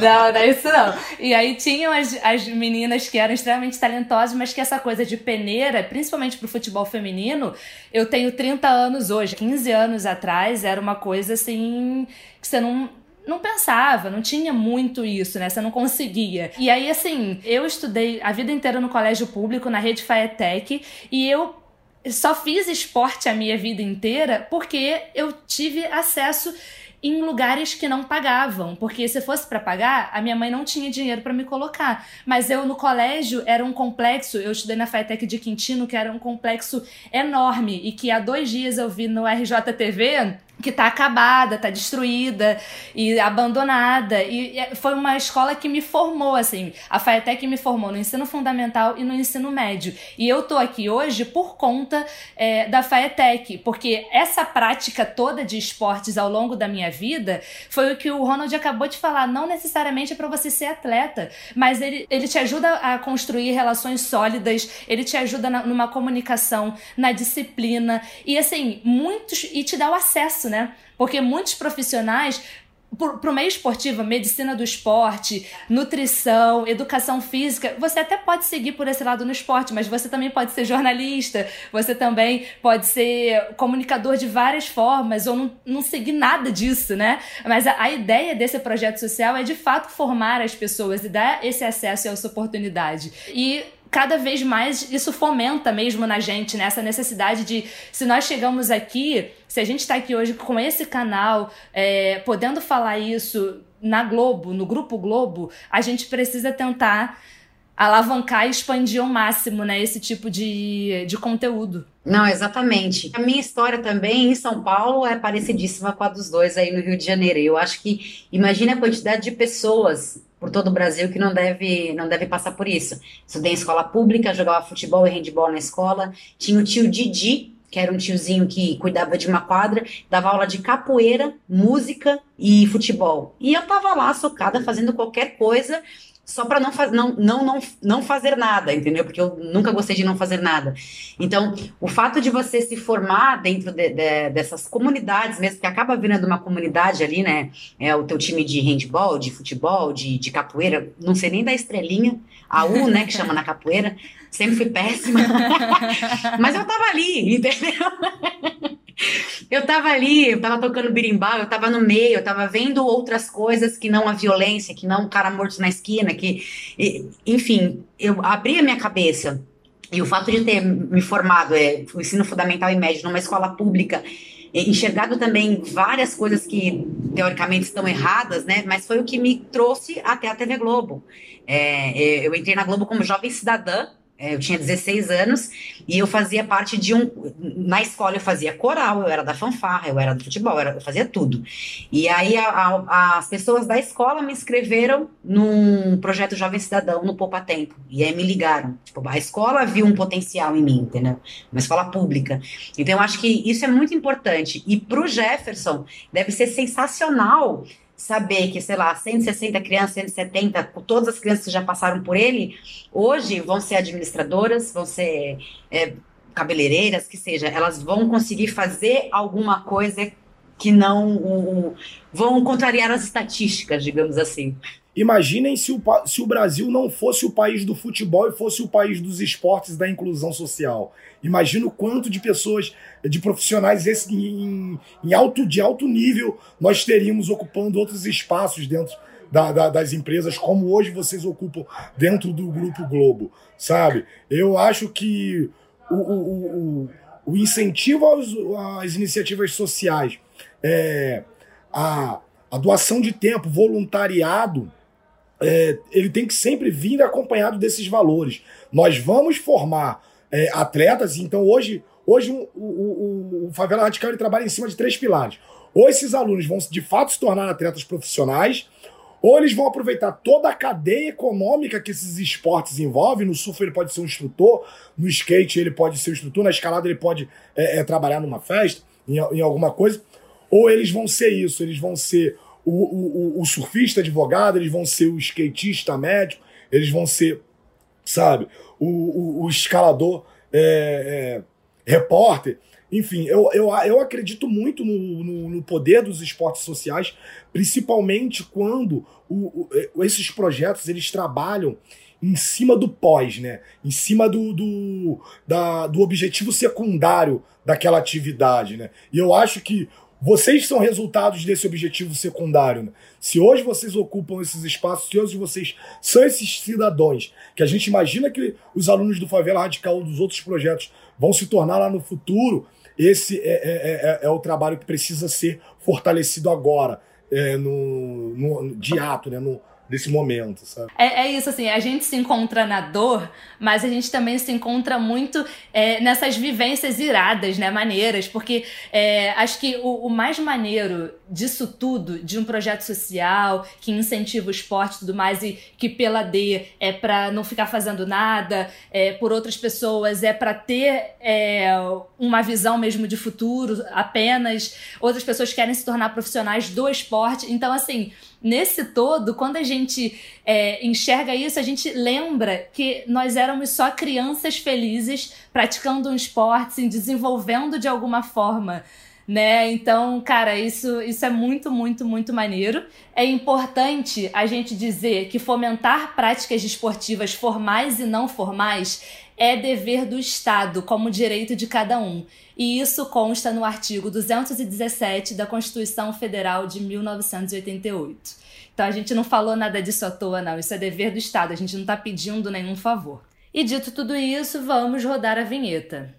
Não, não é isso não. E aí tinham as, as meninas que eram extremamente talentosas, mas que essa coisa de peneira, principalmente pro futebol feminino, eu tenho 30 anos hoje. 15 anos atrás era uma coisa assim que você não não pensava, não tinha muito isso, né? Você não conseguia. E aí, assim, eu estudei a vida inteira no colégio público, na rede Faetec, e eu só fiz esporte a minha vida inteira porque eu tive acesso em lugares que não pagavam, porque se fosse para pagar, a minha mãe não tinha dinheiro para me colocar. Mas eu no colégio era um complexo, eu estudei na FATEC de Quintino, que era um complexo enorme e que há dois dias eu vi no RJTV que tá acabada, tá destruída e abandonada. E foi uma escola que me formou, assim. A FAETEC me formou no ensino fundamental e no ensino médio. E eu tô aqui hoje por conta é, da FAETEC, porque essa prática toda de esportes ao longo da minha vida foi o que o Ronald acabou de falar. Não necessariamente é para você ser atleta, mas ele, ele te ajuda a construir relações sólidas, ele te ajuda na, numa comunicação, na disciplina. E assim, muitos. E te dá o acesso né? Porque muitos profissionais para o meio esportivo, medicina do esporte, nutrição, educação física, você até pode seguir por esse lado no esporte, mas você também pode ser jornalista, você também pode ser comunicador de várias formas, ou não, não seguir nada disso, né? Mas a, a ideia desse projeto social é de fato formar as pessoas e dar esse acesso e essa oportunidade. E cada vez mais isso fomenta mesmo na gente, né? Essa necessidade de, se nós chegamos aqui, se a gente está aqui hoje com esse canal, é, podendo falar isso na Globo, no Grupo Globo, a gente precisa tentar alavancar e expandir ao máximo, né, esse tipo de, de conteúdo. Não, exatamente. A minha história também em São Paulo é parecidíssima com a dos dois aí no Rio de Janeiro. Eu acho que imagina a quantidade de pessoas por todo o Brasil que não deve, não deve passar por isso. Estudei em escola pública, jogava futebol e handball na escola. Tinha o tio Didi, que era um tiozinho que cuidava de uma quadra, dava aula de capoeira, música e futebol. E eu tava lá socada fazendo qualquer coisa só para não, não, não, não, não fazer nada, entendeu? Porque eu nunca gostei de não fazer nada. Então, o fato de você se formar dentro de, de, dessas comunidades mesmo, que acaba virando uma comunidade ali, né? É o teu time de handball, de futebol, de, de capoeira, não sei nem da estrelinha, a U, né, que chama na capoeira, sempre fui péssima. Mas eu tava ali, entendeu? Eu tava ali, eu tava tocando birimbau, eu tava no meio, eu tava vendo outras coisas que não a violência, que não o cara morto na esquina, que, enfim, eu abri a minha cabeça. E o fato de ter me formado, é, o ensino fundamental e médio, numa escola pública, enxergado também várias coisas que teoricamente estão erradas, né? Mas foi o que me trouxe até a TV Globo. É, é, eu entrei na Globo como jovem cidadã, eu tinha 16 anos e eu fazia parte de um. Na escola eu fazia coral, eu era da fanfarra, eu era do futebol, eu, era, eu fazia tudo. E aí a, a, as pessoas da escola me inscreveram num projeto Jovem Cidadão no Poupa Tempo. E aí me ligaram. Tipo, a escola viu um potencial em mim, entendeu? Uma escola pública. Então eu acho que isso é muito importante. E para o Jefferson, deve ser sensacional saber que, sei lá, 160 crianças, 170, todas as crianças que já passaram por ele, hoje vão ser administradoras, vão ser é, cabeleireiras, que seja, elas vão conseguir fazer alguma coisa que não o, vão contrariar as estatísticas, digamos assim. Imaginem se o, se o Brasil não fosse o país do futebol e fosse o país dos esportes da inclusão social. Imagina o quanto de pessoas, de profissionais esse, em, em alto, de alto nível nós teríamos ocupando outros espaços dentro da, da, das empresas, como hoje vocês ocupam dentro do Grupo Globo, sabe? Eu acho que o, o, o, o incentivo às iniciativas sociais, é, a, a doação de tempo, voluntariado, é, ele tem que sempre vir acompanhado desses valores. Nós vamos formar é, atletas, então hoje, hoje o, o, o, Favela Radical ele trabalha em cima de três pilares. Ou esses alunos vão de fato se tornar atletas profissionais, ou eles vão aproveitar toda a cadeia econômica que esses esportes envolvem. No surf ele pode ser um instrutor, no skate ele pode ser um instrutor, na escalada ele pode é, é, trabalhar numa festa, em, em alguma coisa. Ou eles vão ser isso, eles vão ser o, o, o surfista advogado, eles vão ser o skatista médico, eles vão ser, sabe, o, o, escalador é, é, repórter. Enfim, eu, eu, eu acredito muito no, no, no, poder dos esportes sociais, principalmente quando o, o, esses projetos eles trabalham em cima do pós, né? Em cima do, do, da, do objetivo secundário daquela atividade, né? E eu acho que vocês são resultados desse objetivo secundário. Né? Se hoje vocês ocupam esses espaços, se hoje vocês são esses cidadãos, que a gente imagina que os alunos do Favela Radical ou dos outros projetos vão se tornar lá no futuro, esse é, é, é, é o trabalho que precisa ser fortalecido agora, é, no, no, de ato, né? no, desse momento, sabe? É, é, isso, assim, a gente se encontra na dor, mas a gente também se encontra muito é, nessas vivências iradas, né, maneiras, porque é, acho que o, o, mais maneiro disso tudo, de um projeto social que incentiva o esporte e tudo mais, e que pela D é para não ficar fazendo nada, é, por outras pessoas é para ter é, uma visão mesmo de futuro apenas, outras pessoas querem se tornar profissionais do esporte, então assim nesse todo, quando a gente é, enxerga isso, a gente lembra que nós éramos só crianças felizes praticando um esporte, se desenvolvendo de alguma forma. Né? Então, cara, isso, isso é muito, muito, muito maneiro. É importante a gente dizer que fomentar práticas esportivas formais e não formais é dever do Estado, como direito de cada um. E isso consta no artigo 217 da Constituição Federal de 1988. Então a gente não falou nada disso à toa, não. Isso é dever do Estado, a gente não está pedindo nenhum favor. E dito tudo isso, vamos rodar a vinheta.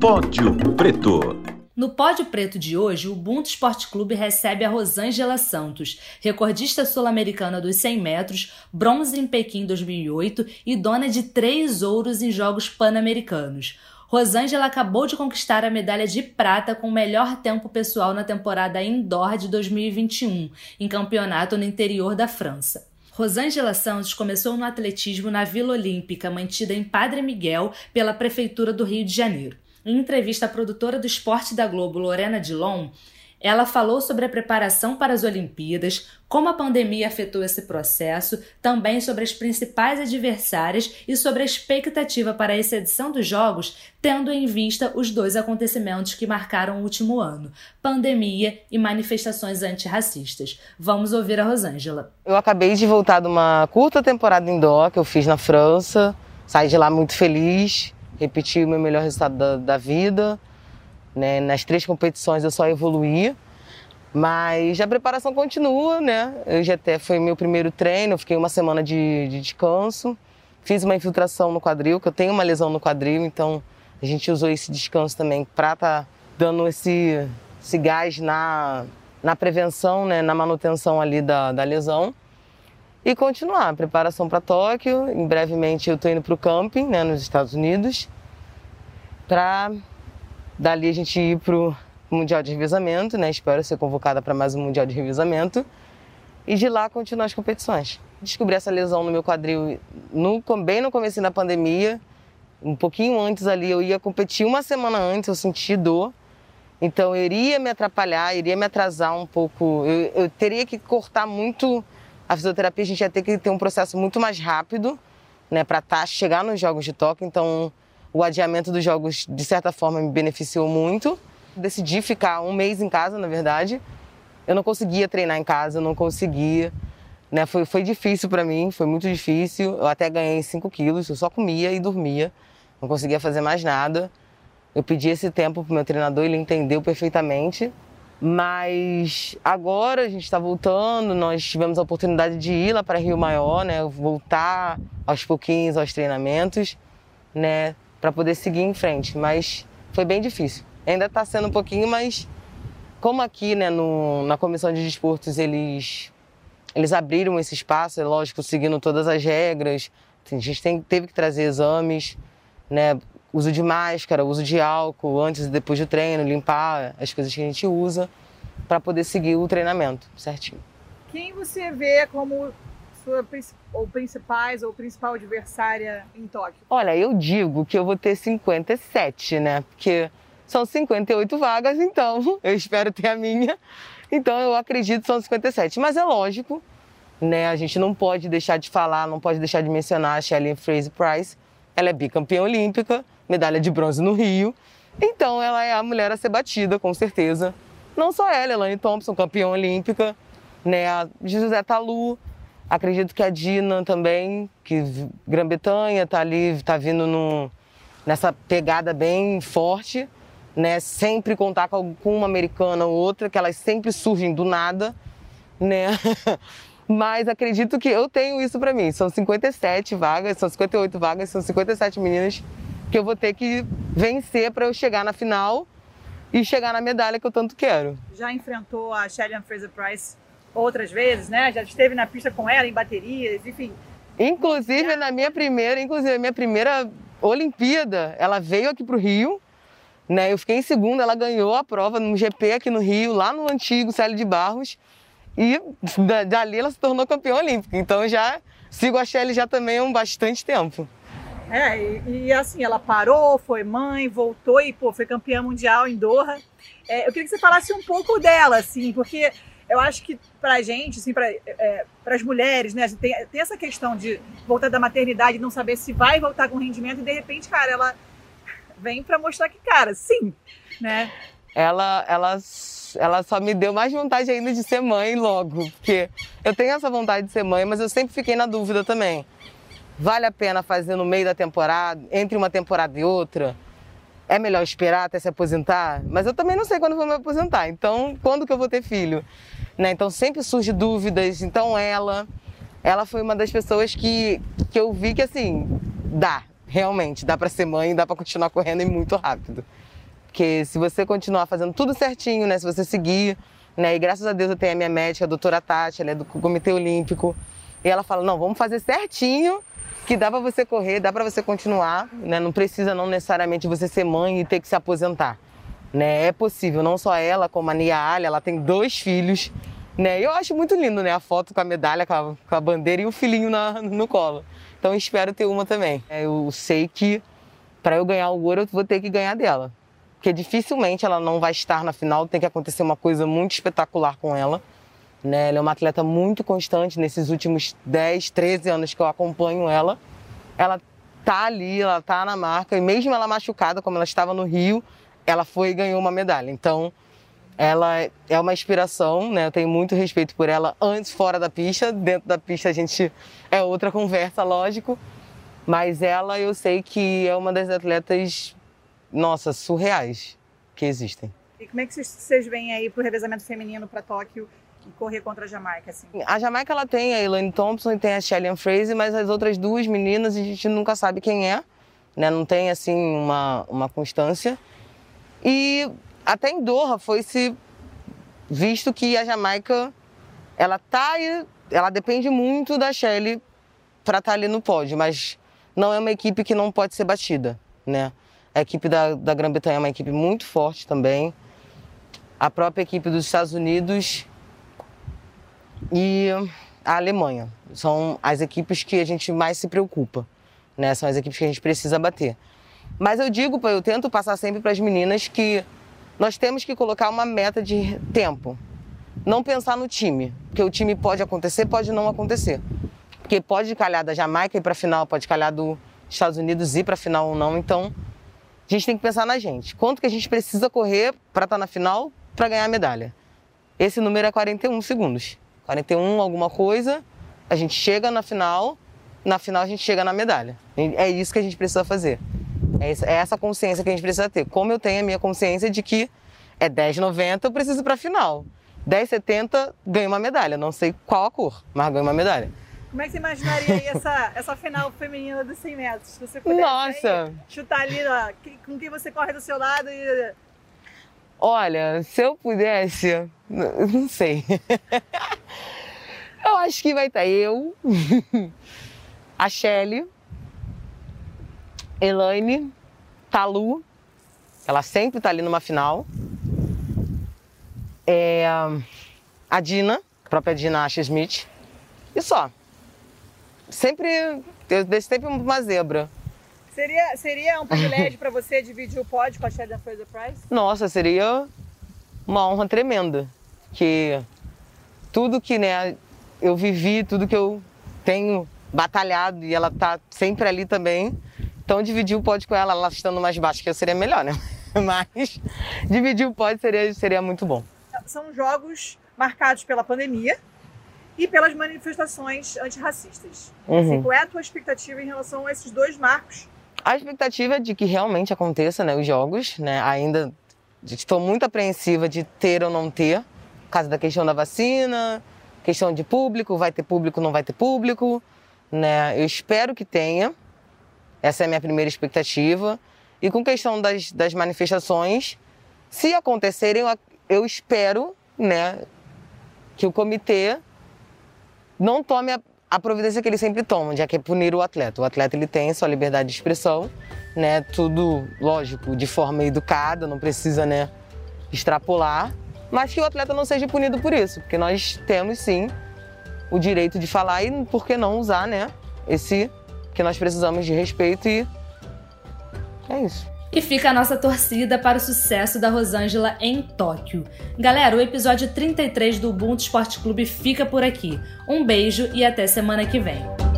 Pódio Preto. No pódio preto de hoje, o Ubuntu Esporte Clube recebe a Rosângela Santos, recordista sul-americana dos 100 metros, bronze em Pequim 2008 e dona de três ouros em Jogos Pan-Americanos. Rosângela acabou de conquistar a medalha de prata com o melhor tempo pessoal na temporada indoor de 2021, em campeonato no interior da França. Rosângela Santos começou no atletismo na Vila Olímpica, mantida em Padre Miguel pela Prefeitura do Rio de Janeiro. Em entrevista à produtora do esporte da Globo, Lorena Dilon, ela falou sobre a preparação para as Olimpíadas, como a pandemia afetou esse processo, também sobre as principais adversárias e sobre a expectativa para essa edição dos Jogos, tendo em vista os dois acontecimentos que marcaram o último ano: pandemia e manifestações antirracistas. Vamos ouvir a Rosângela. Eu acabei de voltar de uma curta temporada indoor que eu fiz na França, saí de lá muito feliz repeti o meu melhor resultado da, da vida. Né? Nas três competições eu só evoluí. Mas a preparação continua, né? Já até foi meu primeiro treino, eu fiquei uma semana de, de descanso. Fiz uma infiltração no quadril, que eu tenho uma lesão no quadril, então a gente usou esse descanso também para estar tá dando esse, esse gás na, na prevenção, né? na manutenção ali da, da lesão. E continuar. Preparação para Tóquio. Em brevemente eu estou indo para o camping, né, nos Estados Unidos, para dali a gente ir para o Mundial de Revezamento, né? Espero ser convocada para mais um Mundial de Revezamento. E de lá continuar as competições. Descobri essa lesão no meu quadril no, bem no começo da pandemia. Um pouquinho antes ali, eu ia competir uma semana antes, eu senti dor. Então eu iria me atrapalhar, iria me atrasar um pouco. Eu, eu teria que cortar muito a fisioterapia, a gente ia ter que ter um processo muito mais rápido, né, para tá, chegar nos Jogos de Tóquio. Então, o adiamento dos Jogos, de certa forma, me beneficiou muito. Decidi ficar um mês em casa, na verdade. Eu não conseguia treinar em casa, eu não conseguia. Né, foi, foi difícil para mim, foi muito difícil. Eu até ganhei 5 quilos, eu só comia e dormia, não conseguia fazer mais nada. Eu pedi esse tempo pro meu treinador, ele entendeu perfeitamente. Mas agora a gente está voltando, nós tivemos a oportunidade de ir lá para Rio Maior, né? Voltar aos pouquinhos aos treinamentos, né? Para poder seguir em frente. Mas foi bem difícil. Ainda está sendo um pouquinho, mas como aqui, né, no, na comissão de desportos, eles, eles abriram esse espaço, é lógico, seguindo todas as regras. A gente tem, teve que trazer exames, né? Uso de máscara, uso de álcool antes e depois do treino, limpar as coisas que a gente usa para poder seguir o treinamento certinho. Quem você vê como sua ou principais ou principal adversária em Tóquio? Olha, eu digo que eu vou ter 57, né? Porque são 58 vagas, então eu espero ter a minha. Então eu acredito que são 57. Mas é lógico, né? A gente não pode deixar de falar, não pode deixar de mencionar a Shelley Fraser Price. Ela é bicampeã olímpica, medalha de bronze no Rio. Então ela é a mulher a ser batida, com certeza. Não só ela, Elaine Thompson, campeã olímpica, né? A José Talu, acredito que a Dina também, que Grã-Bretanha tá ali, tá vindo no, nessa pegada bem forte, né? Sempre contar com uma americana ou outra, que elas sempre surgem do nada, né? Mas acredito que eu tenho isso para mim. São 57 vagas, são 58 vagas, são 57 meninas que eu vou ter que vencer para eu chegar na final e chegar na medalha que eu tanto quero. Já enfrentou a Shelly Fraser Price outras vezes, né? Já esteve na pista com ela em baterias, enfim. Inclusive na minha primeira, inclusive minha primeira Olimpíada, ela veio aqui para o Rio, né? Eu fiquei em segunda, ela ganhou a prova no GP aqui no Rio, lá no antigo Célio de Barros, e dali ela se tornou campeã olímpica. Então já sigo a Shelly já também há um bastante tempo. É, e, e, assim, ela parou, foi mãe, voltou e, pô, foi campeã mundial em Doha. É, eu queria que você falasse um pouco dela, assim, porque eu acho que pra gente, assim, pra, é, as mulheres, né, tem, tem essa questão de voltar da maternidade, não saber se vai voltar com rendimento e de repente, cara, ela vem para mostrar que, cara, sim, né? Ela, ela, ela só me deu mais vontade ainda de ser mãe logo, porque eu tenho essa vontade de ser mãe, mas eu sempre fiquei na dúvida também. Vale a pena fazer no meio da temporada, entre uma temporada e outra? É melhor esperar até se aposentar? Mas eu também não sei quando vou me aposentar. Então, quando que eu vou ter filho? Né? Então, sempre surge dúvidas. Então, ela, ela foi uma das pessoas que, que eu vi que, assim, dá. Realmente, dá para ser mãe, dá para continuar correndo e muito rápido. Porque se você continuar fazendo tudo certinho, né? Se você seguir, né? E graças a Deus eu tenho a minha médica, a doutora Tati, ela é do Comitê Olímpico. E ela fala, não, vamos fazer certinho que dá para você correr, dá para você continuar, né? Não precisa não necessariamente você ser mãe e ter que se aposentar, né? É possível, não só ela, como a Nia Ali, ela tem dois filhos, né? Eu acho muito lindo, né? A foto com a medalha, com a, com a bandeira e o filhinho na, no colo. Então espero ter uma também. Eu sei que para eu ganhar o ouro eu vou ter que ganhar dela, porque dificilmente ela não vai estar na final, tem que acontecer uma coisa muito espetacular com ela. Né? Ela é uma atleta muito constante nesses últimos 10, 13 anos que eu acompanho ela. Ela tá ali, ela tá na marca e mesmo ela machucada, como ela estava no Rio, ela foi e ganhou uma medalha. Então, ela é uma inspiração, né? Eu tenho muito respeito por ela antes fora da pista, dentro da pista a gente é outra conversa, lógico. Mas ela eu sei que é uma das atletas, nossa, surreais que existem. E como é que vocês veem aí para o revezamento feminino para Tóquio? Correr contra a Jamaica? Assim? A Jamaica ela tem a Elaine Thompson e tem a Shelly Fraser, mas as outras duas meninas a gente nunca sabe quem é, né? Não tem assim uma, uma constância. E até em Doha foi se visto que a Jamaica ela tá ela depende muito da Shelly para estar tá ali no pódio, mas não é uma equipe que não pode ser batida, né? A equipe da, da Grã-Bretanha é uma equipe muito forte também. A própria equipe dos Estados Unidos e a Alemanha. São as equipes que a gente mais se preocupa, né? São as equipes que a gente precisa bater. Mas eu digo, eu tento passar sempre para as meninas que nós temos que colocar uma meta de tempo. Não pensar no time, porque o time pode acontecer, pode não acontecer. Porque pode calhar da Jamaica ir para a final, pode calhar dos Estados Unidos ir para a final ou não. Então, a gente tem que pensar na gente. Quanto que a gente precisa correr para estar tá na final para ganhar a medalha? Esse número é 41 segundos. 41 alguma coisa, a gente chega na final, na final a gente chega na medalha. É isso que a gente precisa fazer. É, é essa consciência que a gente precisa ter. Como eu tenho a minha consciência de que é 10,90, eu preciso ir para a final. 10,70 ganho uma medalha. Não sei qual a cor, mas ganho uma medalha. Como é que você imaginaria aí essa, essa final feminina dos 100 metros? Se você pudesse Nossa. Aí, chutar ali ó, com quem você corre do seu lado e. Olha, se eu pudesse, não sei. eu acho que vai estar eu, a Shelly, Elaine, Talu, ela sempre está ali numa final. É, a Dina, a própria Dina Asha Smith. E só. Sempre, eu deixo sempre uma zebra. Seria, seria um privilégio para você dividir o pódio com a Sheldon Fraser Price? Nossa, seria uma honra tremenda. Que tudo que né, eu vivi, tudo que eu tenho batalhado e ela tá sempre ali também, então dividir o pódio com ela, ela estando mais baixo que eu seria melhor, né? Mas dividir o pódio seria, seria muito bom. São jogos marcados pela pandemia e pelas manifestações antirracistas. Uhum. Assim, qual é a tua expectativa em relação a esses dois marcos? A expectativa é de que realmente aconteça né, os jogos, né? Ainda estou muito apreensiva de ter ou não ter, por causa da questão da vacina, questão de público, vai ter público, não vai ter público, né? Eu espero que tenha, essa é a minha primeira expectativa. E com questão das, das manifestações, se acontecerem, eu, eu espero né, que o comitê não tome a, a providência que ele sempre toma, já que é punir o atleta. O atleta ele tem sua liberdade de expressão, né, tudo, lógico, de forma educada, não precisa né, extrapolar, mas que o atleta não seja punido por isso, porque nós temos sim o direito de falar e por que não usar né, esse que nós precisamos de respeito e é isso. E fica a nossa torcida para o sucesso da Rosângela em Tóquio. Galera, o episódio 33 do Ubuntu Esporte Clube fica por aqui. Um beijo e até semana que vem.